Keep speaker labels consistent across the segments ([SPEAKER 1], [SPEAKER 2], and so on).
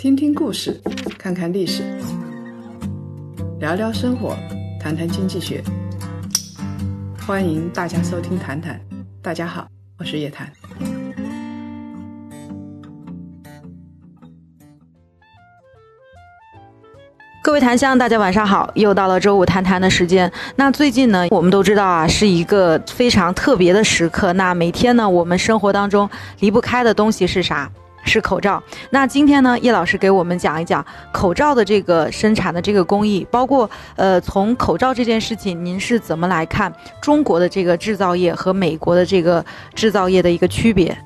[SPEAKER 1] 听听故事，看看历史，聊聊生活，谈谈经济学。欢迎大家收听《谈谈》，大家好，我是叶檀。
[SPEAKER 2] 各位檀香，大家晚上好，又到了周五谈谈的时间。那最近呢，我们都知道啊，是一个非常特别的时刻。那每天呢，我们生活当中离不开的东西是啥？是口罩。那今天呢，叶老师给我们讲一讲口罩的这个生产的这个工艺，包括呃，从口罩这件事情，您是怎么来看中国的这个制造业和美国的这个制造业的一个区别？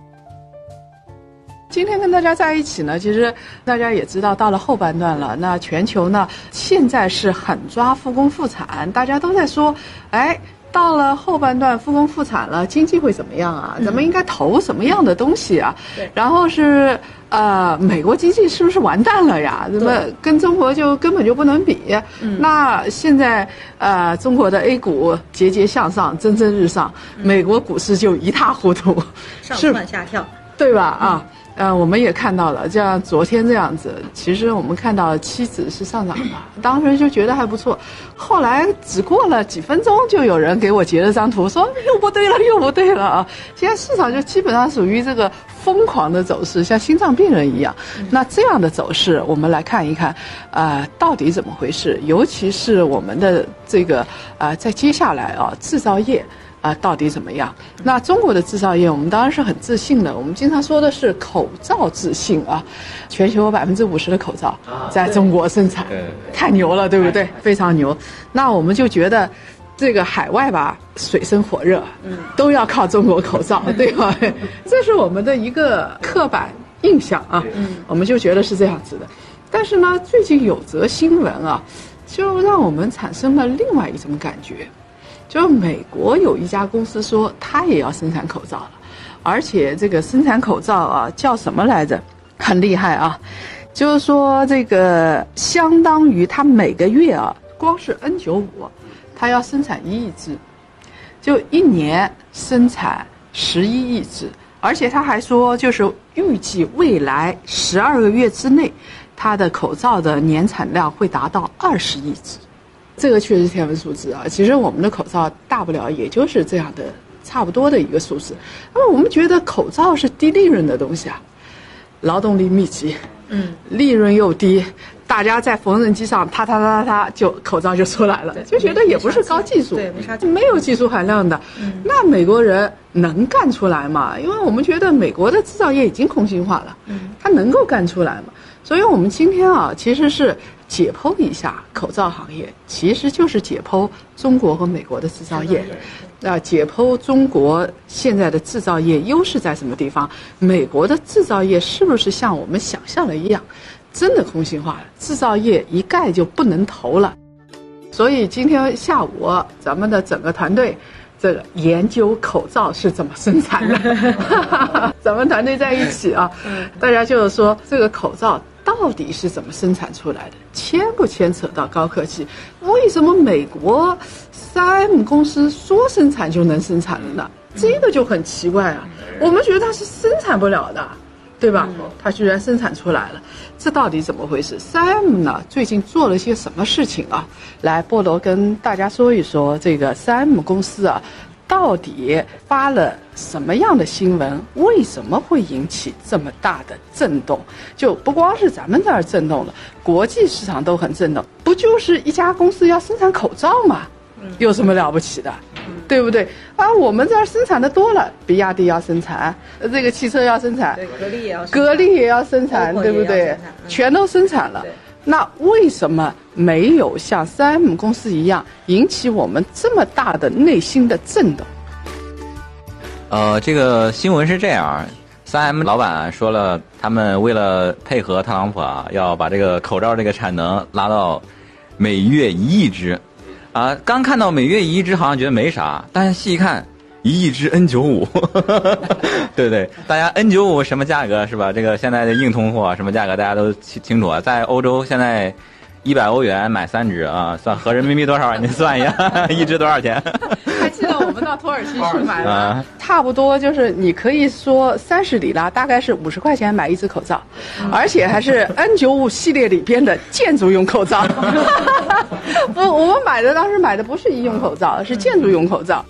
[SPEAKER 1] 今天跟大家在一起呢，其实大家也知道，到了后半段了。那全球呢，现在是狠抓复工复产，大家都在说，哎，到了后半段复工复产了，经济会怎么样啊？咱们应该投什么样的东西啊？
[SPEAKER 2] 对。
[SPEAKER 1] 然后是呃，美国经济是不是完蛋了呀？怎么跟中国就根本就不能比？嗯。那现在呃，中国的 A 股节节向上，蒸蒸日上，美国股市就一塌糊涂，
[SPEAKER 2] 上蹿下跳，
[SPEAKER 1] 对吧？啊。呃，我们也看到了，像昨天这样子，其实我们看到期指是上涨的，当时就觉得还不错。后来只过了几分钟，就有人给我截了张图，说又不对了，又不对了啊！现在市场就基本上属于这个疯狂的走势，像心脏病人一样。那这样的走势，我们来看一看，呃，到底怎么回事？尤其是我们的这个啊，在接下来啊，制造业。啊，到底怎么样？那中国的制造业，我们当然是很自信的。我们经常说的是口罩自信啊，全球百分之五十的口罩在中国生产，太牛了，对不对？非常牛。那我们就觉得，这个海外吧，水深火热，都要靠中国口罩，对吧？这是我们的一个刻板印象啊。我们就觉得是这样子的。但是呢，最近有则新闻啊，就让我们产生了另外一种感觉。就美国有一家公司说，它也要生产口罩了，而且这个生产口罩啊，叫什么来着？很厉害啊！就是说这个相当于它每个月啊，光是 N95，它要生产一亿只，就一年生产十一亿只，而且他还说，就是预计未来十二个月之内，它的口罩的年产量会达到二十亿只。这个确实是天文数字啊！其实我们的口罩大不了也就是这样的，差不多的一个数字。那么我们觉得口罩是低利润的东西啊，劳动力密集，嗯，利润又低，大家在缝纫机上哒哒哒哒哒就口罩就出来了，就觉得也不是高技术，
[SPEAKER 2] 对，没啥，
[SPEAKER 1] 没有技术含量的。那美国人能干出来吗？因为我们觉得美国的制造业已经空心化了，嗯，他能够干出来吗？所以我们今天啊，其实是。解剖一下口罩行业，其实就是解剖中国和美国的制造业。那解剖中国现在的制造业优势在什么地方？美国的制造业是不是像我们想象的一样，真的空心化了？制造业一概就不能投了。所以今天下午咱们的整个团队，这个研究口罩是怎么生产的。咱们团队在一起啊，大家就是说这个口罩。到底是怎么生产出来的？牵不牵扯到高科技？为什么美国三 M 公司说生产就能生产了呢？这个就很奇怪啊！我们觉得它是生产不了的，对吧？它居然生产出来了，这到底怎么回事？三 M 呢？最近做了些什么事情啊？来，菠萝跟大家说一说这个三 M 公司啊。到底发了什么样的新闻？为什么会引起这么大的震动？就不光是咱们这儿震动了，国际市场都很震动。不就是一家公司要生产口罩吗？有什么了不起的？对不对？啊，我们这儿生产的多了，比亚迪要生产，这个汽车要生产，
[SPEAKER 2] 格力也要，
[SPEAKER 1] 格力也要生产，对不对？全都生产了。那为什么没有像三 M 公司一样引起我们这么大的内心的震动？
[SPEAKER 3] 呃，这个新闻是这样，三 M 老板说了，他们为了配合特朗普啊，要把这个口罩这个产能拉到每月一亿只。啊，刚看到每月一亿只，好像觉得没啥，但是细一看。一亿只 N 九五，对对，大家 N 九五什么价格是吧？这个现在的硬通货什么价格大家都清清楚啊。在欧洲现在一百欧元买三只啊，算合人民币多少？你算一下，一只多少钱？
[SPEAKER 2] 还记得
[SPEAKER 1] 我们到土耳其去买的
[SPEAKER 3] 啊，
[SPEAKER 1] 差不多就是你可以说三十里拉，大概是五十块钱买一只口罩，而且还是 N 九五系列里边的建筑用口罩。不，我们买的当时买的不是医用口罩，是建筑用口罩。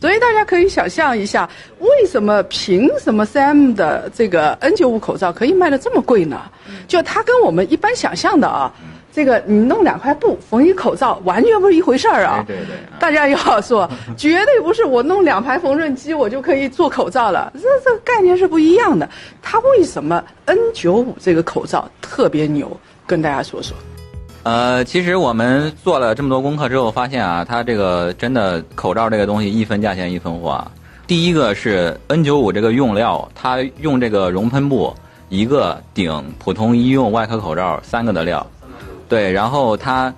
[SPEAKER 1] 所以大家可以想象一下，为什么凭什么 CM 的这个 N95 口罩可以卖的这么贵呢？就它跟我们一般想象的啊，这个你弄两块布缝一口罩，完全不是一回事儿啊。
[SPEAKER 3] 对对对
[SPEAKER 1] 大家要说，绝对不是我弄两排缝纫机我就可以做口罩了，这这个概念是不一样的。它为什么 N95 这个口罩特别牛？跟大家说说。
[SPEAKER 3] 呃，其实我们做了这么多功课之后，发现啊，它这个真的口罩这个东西一分价钱一分货啊。第一个是 N95 这个用料，它用这个熔喷布，一个顶普通医用外科口罩三个的料，对，然后它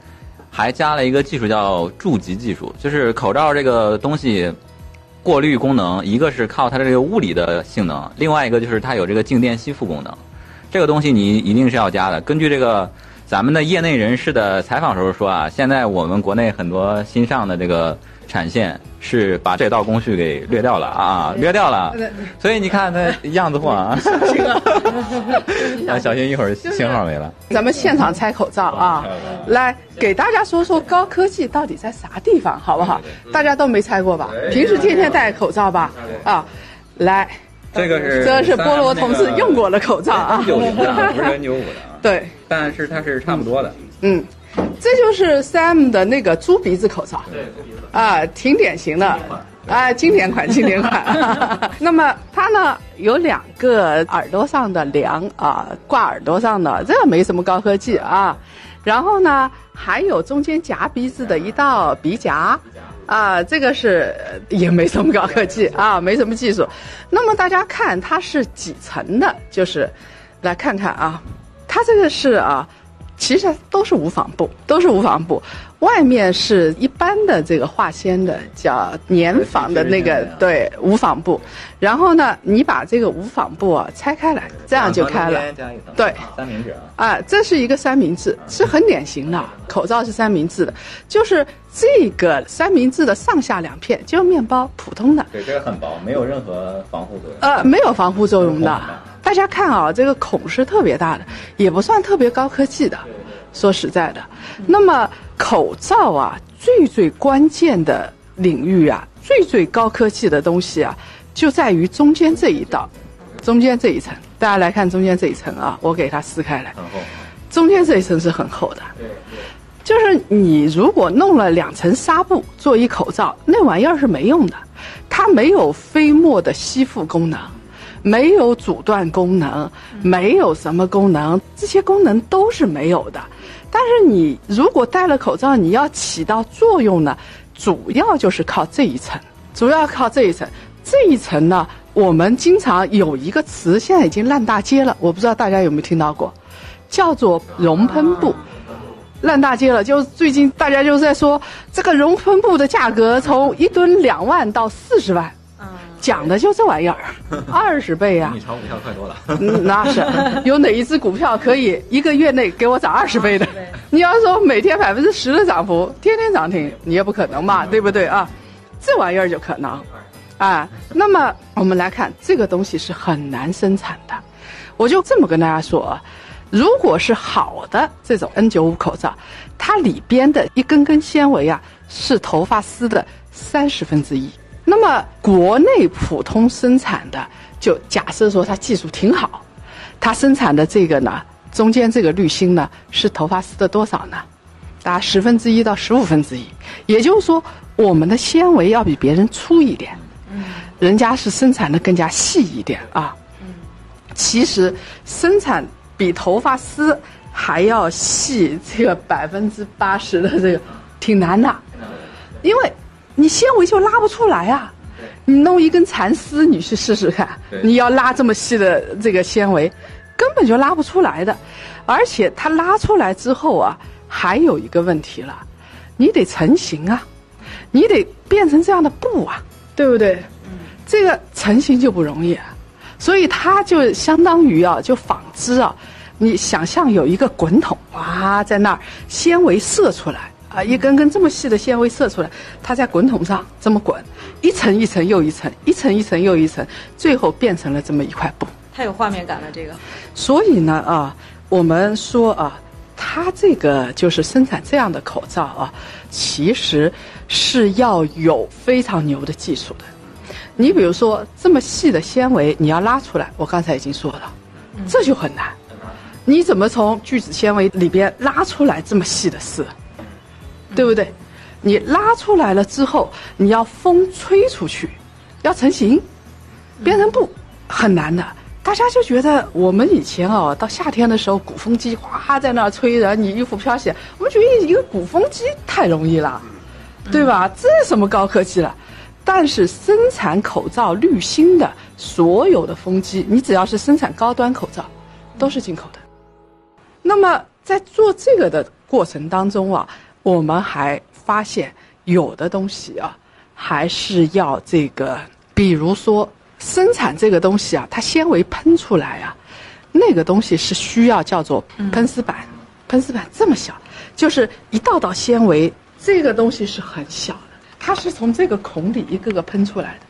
[SPEAKER 3] 还加了一个技术叫注极技术，就是口罩这个东西过滤功能，一个是靠它的这个物理的性能，另外一个就是它有这个静电吸附功能。这个东西你一定是要加的。根据这个咱们的业内人士的采访时候说啊，现在我们国内很多新上的这个产线是把这道工序给略掉了啊，略掉了。所以你看它样子货啊，啊，小心一会儿信号没了。
[SPEAKER 1] 咱们现场拆口罩啊，来给大家说说高科技到底在啥地方，好不好？大家都没拆过吧？平时天天戴口罩吧？啊，来，
[SPEAKER 3] 这个是
[SPEAKER 1] 这是菠萝同志用过的口罩啊，
[SPEAKER 3] 九零的，不是 N 九五的啊。
[SPEAKER 1] 对，
[SPEAKER 3] 但是它是差不多的。
[SPEAKER 1] 嗯，这就是 Sam 的那个猪鼻子口罩，对啊，挺典型的，啊，经典款，经典款。那么它呢有两个耳朵上的梁啊，挂耳朵上的，这没什么高科技啊。然后呢，还有中间夹鼻子的一道鼻夹。啊，这个是也没什么高科技啊，没什么技术。那么大家看它是几层的，就是来看看啊，它这个是啊，其实都是无纺布，都是无纺布，外面是一般的这个化纤的叫粘纺的那个对无纺布，然后呢，你把这个无纺布啊拆开来，这样就开了。对，
[SPEAKER 3] 三明治啊。
[SPEAKER 1] 啊，这是一个三明治，是很典型的，口罩是三明治的，就是这个三明治的上下两片就是面包，普通的，
[SPEAKER 3] 对，这个很薄，没有任何防护作用。
[SPEAKER 1] 呃，没有防护作用的。大家看啊，这个孔是特别大的，也不算特别高科技的。说实在的，那么口罩啊，最最关键的领域啊，最最高科技的东西啊，就在于中间这一道，中间这一层。大家来看中间这一层啊，我给它撕开来。中间这一层是很厚的。就是你如果弄了两层纱布做一口罩，那玩意儿是没用的，它没有飞沫的吸附功能，没有阻断功能，没有什么功能，这些功能都是没有的。但是你如果戴了口罩，你要起到作用呢，主要就是靠这一层，主要靠这一层。这一层呢，我们经常有一个词，现在已经烂大街了，我不知道大家有没有听到过，叫做熔喷布。烂大街了，就最近大家就在说这个熔喷布的价格从一吨两万到四十万，讲的就这玩意儿，二十倍啊！
[SPEAKER 3] 你炒股票快多了。
[SPEAKER 1] 嗯，那是有哪一只股票可以一个月内给我涨二十倍的？你要说每天百分之十的涨幅，天天涨停，你也不可能嘛，对不对啊？这玩意儿就可能，啊，那么我们来看这个东西是很难生产的，我就这么跟大家说啊。如果是好的这种 N95 口罩，它里边的一根根纤维啊是头发丝的三十分之一。那么国内普通生产的，就假设说它技术挺好，它生产的这个呢，中间这个滤芯呢是头发丝的多少呢？大概十分之一到十五分之一。也就是说，我们的纤维要比别人粗一点，人家是生产的更加细一点啊。其实生产。比头发丝还要细，这个百分之八十的这个挺难的，因为你纤维就拉不出来啊。你弄一根蚕丝，你去试试看，你要拉这么细的这个纤维，根本就拉不出来的。而且它拉出来之后啊，还有一个问题了，你得成型啊，你得变成这样的布啊，对不对？这个成型就不容易。所以它就相当于啊，就纺织啊，你想象有一个滚筒哇，在那儿纤维射出来啊，一根根这么细的纤维射出来，它在滚筒上这么滚，一层一层又一层，一层一层又一层，最后变成了这么一块布。
[SPEAKER 2] 太有画面感了，这个。
[SPEAKER 1] 所以呢，啊，我们说啊，它这个就是生产这样的口罩啊，其实是要有非常牛的技术的。你比如说这么细的纤维，你要拉出来，我刚才已经说了，这就很难。你怎么从聚酯纤维里边拉出来这么细的丝？对不对？你拉出来了之后，你要风吹出去，要成型，变成布，很难的。大家就觉得我们以前哦，到夏天的时候，鼓风机哗在那儿吹，然后你衣服飘起来，我们觉得一个鼓风机太容易了，对吧？这是什么高科技了？但是生产口罩滤芯的所有的风机，你只要是生产高端口罩，都是进口的。那么在做这个的过程当中啊。我们还发现有的东西啊，还是要这个，比如说生产这个东西啊，它纤维喷出来啊，那个东西是需要叫做喷丝板，喷丝板这么小，就是一道道纤维，这个东西是很小的，它是从这个孔里一个个喷出来的，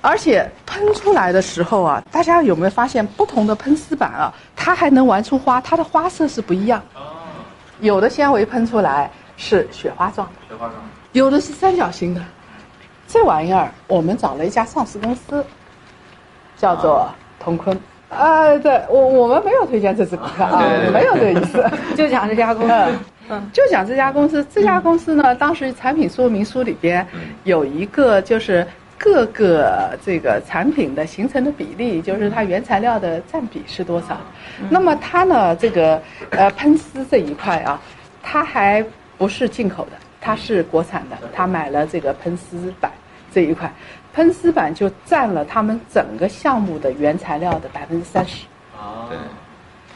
[SPEAKER 1] 而且喷出来的时候啊，大家有没有发现不同的喷丝板啊，它还能玩出花，它的花色是不一样。有的纤维喷出来是雪花状的，雪花状，有的是三角形的。这玩意儿我们找了一家上市公司，叫做同坤。啊，对我我们没有推荐这支股票啊，没有这个意思，
[SPEAKER 2] 就讲这家公司。
[SPEAKER 1] 嗯，就讲这家公司。这家公司呢，当时产品说明书里边有一个就是各个这个产品的形成的比例，就是它原材料的占比是多少。那么它呢，这个呃喷丝这一块啊，它还不是进口的，它是国产的。他买了这个喷丝板这一块，喷丝板就占了他们整个项目的原材料的百分之三十。
[SPEAKER 3] 啊，对，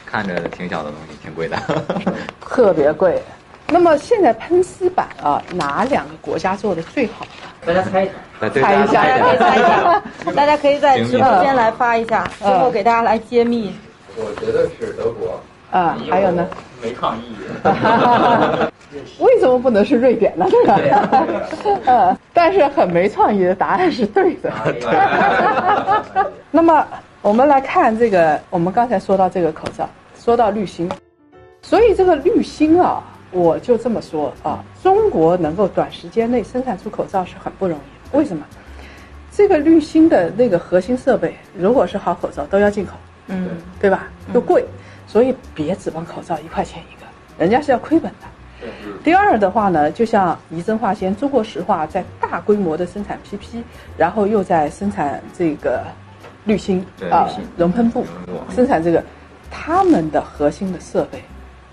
[SPEAKER 3] 看着挺小的东西，挺贵的，
[SPEAKER 1] 特别贵。那么现在喷丝板啊，哪两个国家做的最好
[SPEAKER 4] 大家猜一
[SPEAKER 3] 猜，
[SPEAKER 1] 猜一下，
[SPEAKER 2] 大家可以猜一下，大家可以在直播间来发一下，最后给大家来揭秘。
[SPEAKER 4] 我觉得是德国
[SPEAKER 1] 啊，还有呢？
[SPEAKER 4] 没创意。
[SPEAKER 1] 为什么不能是瑞典呢？对嗯，但是很没创意的答案是对的。那么我们来看这个，我们刚才说到这个口罩，说到滤芯，所以这个滤芯啊，我就这么说啊，中国能够短时间内生产出口罩是很不容易。为什么？这个滤芯的那个核心设备，如果是好口罩，都要进口。嗯，对吧？又贵，所以别指望口罩一块钱一个，人家是要亏本的。第二的话呢，就像仪真化纤、中国石化在大规模的生产 PP，然后又在生产这个滤芯啊、熔喷布，生产这个，他们的核心的设备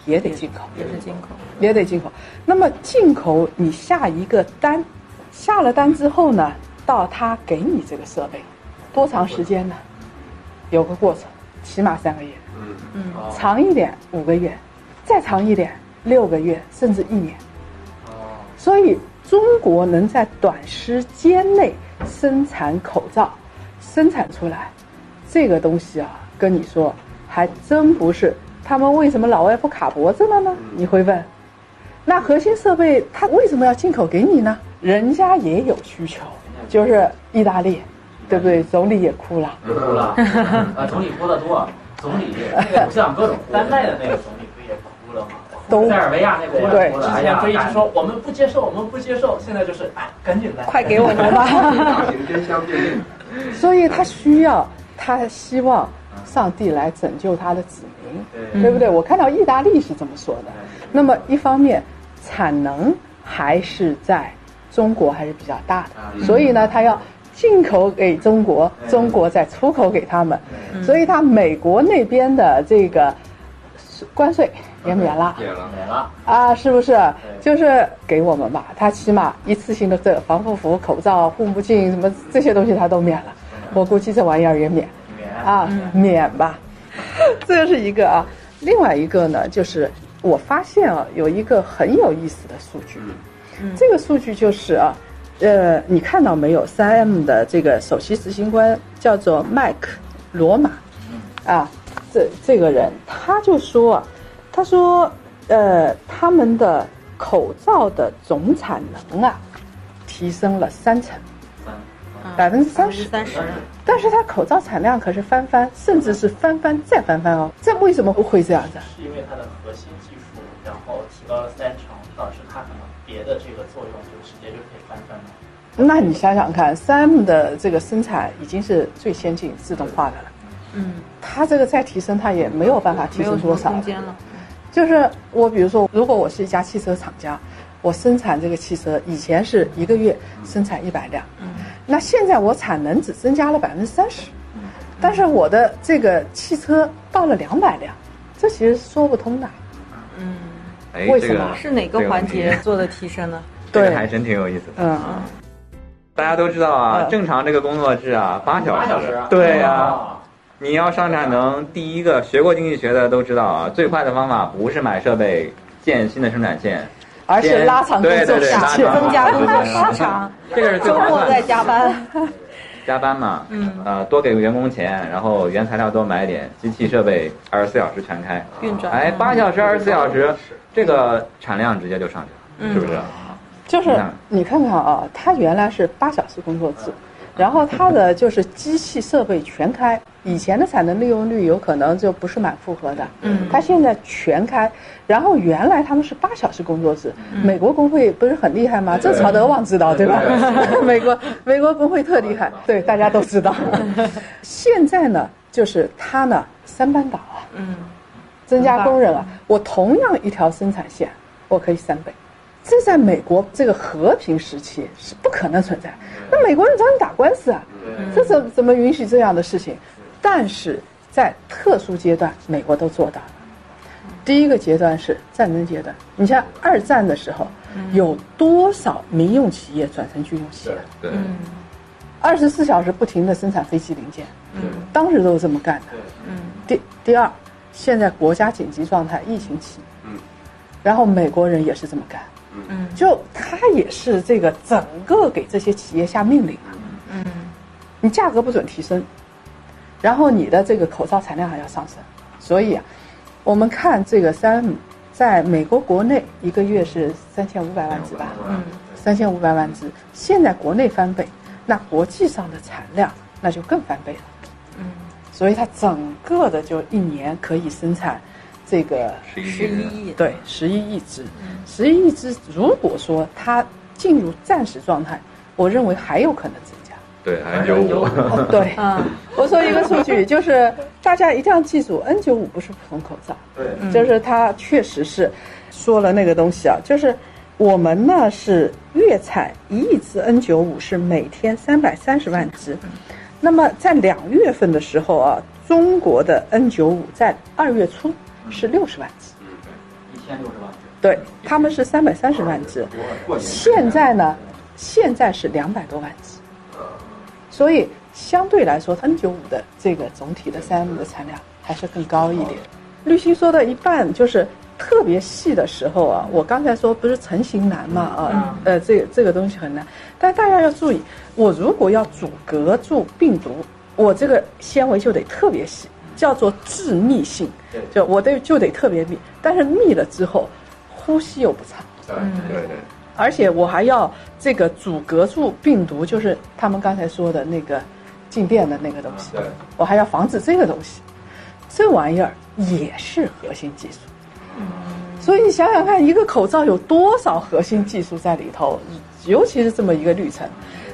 [SPEAKER 1] 也得进口，
[SPEAKER 2] 也是进口，
[SPEAKER 1] 也得进口。那么进口你下一个单，下了单之后呢，到他给你这个设备，多长时间呢？有个过程。起码三个月，嗯嗯，长一点五个月，再长一点六个月，甚至一年。哦，所以中国能在短时间内生产口罩，生产出来，这个东西啊，跟你说还真不是。他们为什么老外不卡脖子了呢？你会问，那核心设备他为什么要进口给你呢？人家也有需求，就是意大利。对不对？总理也哭了，
[SPEAKER 4] 也哭了。啊，总理哭的多。总理那个像各种丹麦 的那个总理不也哭了吗？
[SPEAKER 1] 都
[SPEAKER 4] 塞尔维亚那个也哭了。之前非一直说我们不接受，我们不接受。现在就是哎，赶紧来，
[SPEAKER 1] 快给我们吧。所以他需要，他希望上帝来拯救他的子民，对不对？我看到意大利是这么说的。那么一方面，产能还是在中国还是比较大的，所以呢，他要。进口给中国，中国再出口给他们，所以他美国那边的这个关税也免了，
[SPEAKER 4] 免了，免了
[SPEAKER 1] 啊，是不是？就是给我们吧，他起码一次性的这防护服、口罩、护目镜什么这些东西他都免了，我估计这玩意儿也免，
[SPEAKER 4] 免
[SPEAKER 1] 啊，免吧，这是一个啊。另外一个呢，就是我发现啊，有一个很有意思的数据，这个数据就是啊。呃，你看到没有？三 M 的这个首席执行官叫做麦克罗马，啊，这这个人他就说，他说，呃，他们的口罩的总产能啊，提升了三成，百分之三十。
[SPEAKER 2] 三十，
[SPEAKER 1] 但是它口罩产量可是翻番，甚至是翻番再翻番哦。这为什么会这样子？
[SPEAKER 4] 是因为它的核心技术，然后提高了三成，导致它可能别的这个作用就直接就可以翻番了。
[SPEAKER 1] 那你想想看，3M 的这个生产已经是最先进自动化的了，
[SPEAKER 2] 嗯，
[SPEAKER 1] 它这个再提升，它也没有办法提升多少
[SPEAKER 2] 空间了。
[SPEAKER 1] 就是我比如说，如果我是一家汽车厂家，我生产这个汽车，以前是一个月生产一百辆，那现在我产能只增加了百分之三十，但是我的这个汽车到了两百辆，这其实说不通的。
[SPEAKER 3] 哎，
[SPEAKER 1] 为什么？
[SPEAKER 3] 这个
[SPEAKER 2] 是哪个环节做的提升呢？
[SPEAKER 1] 对
[SPEAKER 3] 这个还真挺有意思的。
[SPEAKER 1] 嗯，
[SPEAKER 3] 大家都知道啊，
[SPEAKER 1] 嗯。
[SPEAKER 3] 正常这个工作制啊，八小时。
[SPEAKER 4] 八小时啊，
[SPEAKER 3] 对呀、
[SPEAKER 4] 哦。
[SPEAKER 3] 你要上产能，第一个学过经济学的都知道啊，最快的方法不是买设备建新的生产线，
[SPEAKER 1] 而是拉长工作时间。
[SPEAKER 2] 增加工作时长，
[SPEAKER 3] 这个是
[SPEAKER 2] 周末再
[SPEAKER 3] 划算的。
[SPEAKER 2] 加班。
[SPEAKER 3] 加班嘛，嗯，呃，多给员工钱，然后原材料多买点，机器设备二十四小时全开
[SPEAKER 2] 运转
[SPEAKER 3] 哎，八小时二十四小时，这个产量直接就上去了，是不是？
[SPEAKER 1] 就是你看看啊，他原来是八小时工作制，然后它的就是机器设备全开，以前的产能利用率有可能就不是满负荷的，嗯，它现在全开，然后原来他们是八小时工作制，美国工会不是很厉害吗？这曹德旺知道对吧？美国美国工会特厉害，对大家都知道。现在呢，就是他呢三班倒啊，
[SPEAKER 2] 嗯，
[SPEAKER 1] 增加工人啊，我同样一条生产线，我可以三倍。这在美国这个和平时期是不可能存在。那美国人找你打官司啊，这怎怎么允许这样的事情？但是在特殊阶段，美国都做到了。第一个阶段是战争阶段，你像二战的时候，有多少民用企业转成军用企业？
[SPEAKER 3] 对，
[SPEAKER 1] 二十四小时不停的生产飞机零件，当时都是这么干的。第第二，现在国家紧急状态，疫情期，然后美国人也是这么干，
[SPEAKER 2] 嗯，
[SPEAKER 1] 就他也是这个整个给这些企业下命令啊，
[SPEAKER 2] 嗯，
[SPEAKER 1] 你价格不准提升，然后你的这个口罩产量还要上升，所以啊，我们看这个三 M 在美国国内一个月是三千五百万只吧，嗯，三千五百万只，现在国内翻倍，那国际上的产量那就更翻倍了，嗯，所以它整个的就一年可以生产这个
[SPEAKER 3] 十一
[SPEAKER 2] 亿，
[SPEAKER 1] 对，十一亿只，十一亿只。如果说它进入暂时状态，我认为还有可能增加。
[SPEAKER 3] 对，还有九五，
[SPEAKER 1] 哦对，
[SPEAKER 2] 嗯，
[SPEAKER 1] 我说一个数据，就是大家一定要记住，N 9 5不是普通口罩，
[SPEAKER 4] 对，
[SPEAKER 1] 就是它确实是说了那个东西啊，就是我们呢是月产一亿只 N 9 5是每天三百三十万只，那么在两月份的时候啊，中国的 N 9 5在二月初是六十万只。
[SPEAKER 4] 一千六十万只。
[SPEAKER 1] 对，他们是三百三十万只，现在呢，现在是两百多万只，所以相对来说，N 九五的这个总体的三 M 的产量还是更高一点。绿心说的一半就是特别细的时候啊，我刚才说不是成型难嘛啊，呃，这个这个东西很难，但大家要注意，我如果要阻隔住病毒，我这个纤维就得特别细，叫做致密性，就我得就得特别密，但是密了之后，呼吸又不畅。
[SPEAKER 3] 对对对，
[SPEAKER 1] 而且我还要这个阻隔住病毒，就是他们刚才说的那个静电的那个东西，
[SPEAKER 3] 对
[SPEAKER 1] 我还要防止这个东西，这玩意儿也是核心技术。所以你想想看，一个口罩有多少核心技术在里头，尤其是这么一个滤层。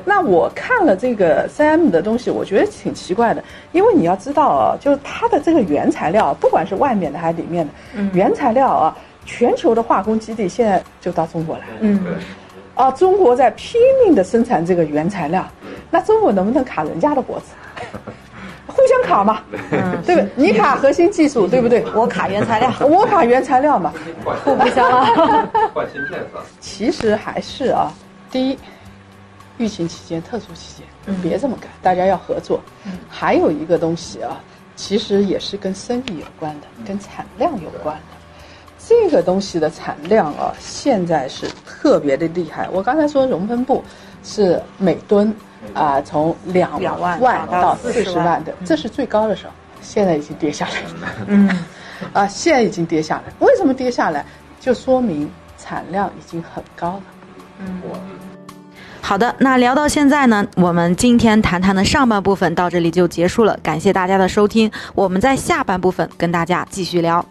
[SPEAKER 1] 那我看了这个三 M 的东西，我觉得挺奇怪的，因为你要知道啊，就是它的这个原材料，不管是外面的还是里面的，原材料啊，全球的化工基地现在就到中国来了。
[SPEAKER 2] 嗯，
[SPEAKER 1] 啊，中国在拼命的生产这个原材料，那中国能不能卡人家的脖子？互相卡嘛，对不对？你卡核心技术，对不对？
[SPEAKER 2] 我卡原材料，
[SPEAKER 1] 我卡原材料嘛。
[SPEAKER 2] 互不相让。
[SPEAKER 3] 换芯 片是吧？
[SPEAKER 1] 其实还是啊，第一，疫情期间、特殊期间，别这么干，大家要合作。还有一个东西啊，其实也是跟生意有关的，跟产量有关的。这个东西的产量啊，现在是特别的厉害。我刚才说熔喷布是每吨啊、从两
[SPEAKER 2] 两万
[SPEAKER 1] 万
[SPEAKER 2] 到
[SPEAKER 1] 到
[SPEAKER 2] 40
[SPEAKER 1] 四十
[SPEAKER 2] 万
[SPEAKER 1] 万的，这是最高的时候，现在已经跌下来了。
[SPEAKER 2] 嗯，
[SPEAKER 1] 啊，现在已经跌下来。为什么跌下来？就说明产量已经很高了。
[SPEAKER 2] 好的，那聊到现在呢，我们今天谈谈的上半部分到这里就结束了，感谢大家的收听，我们在下半部分跟大家继续聊。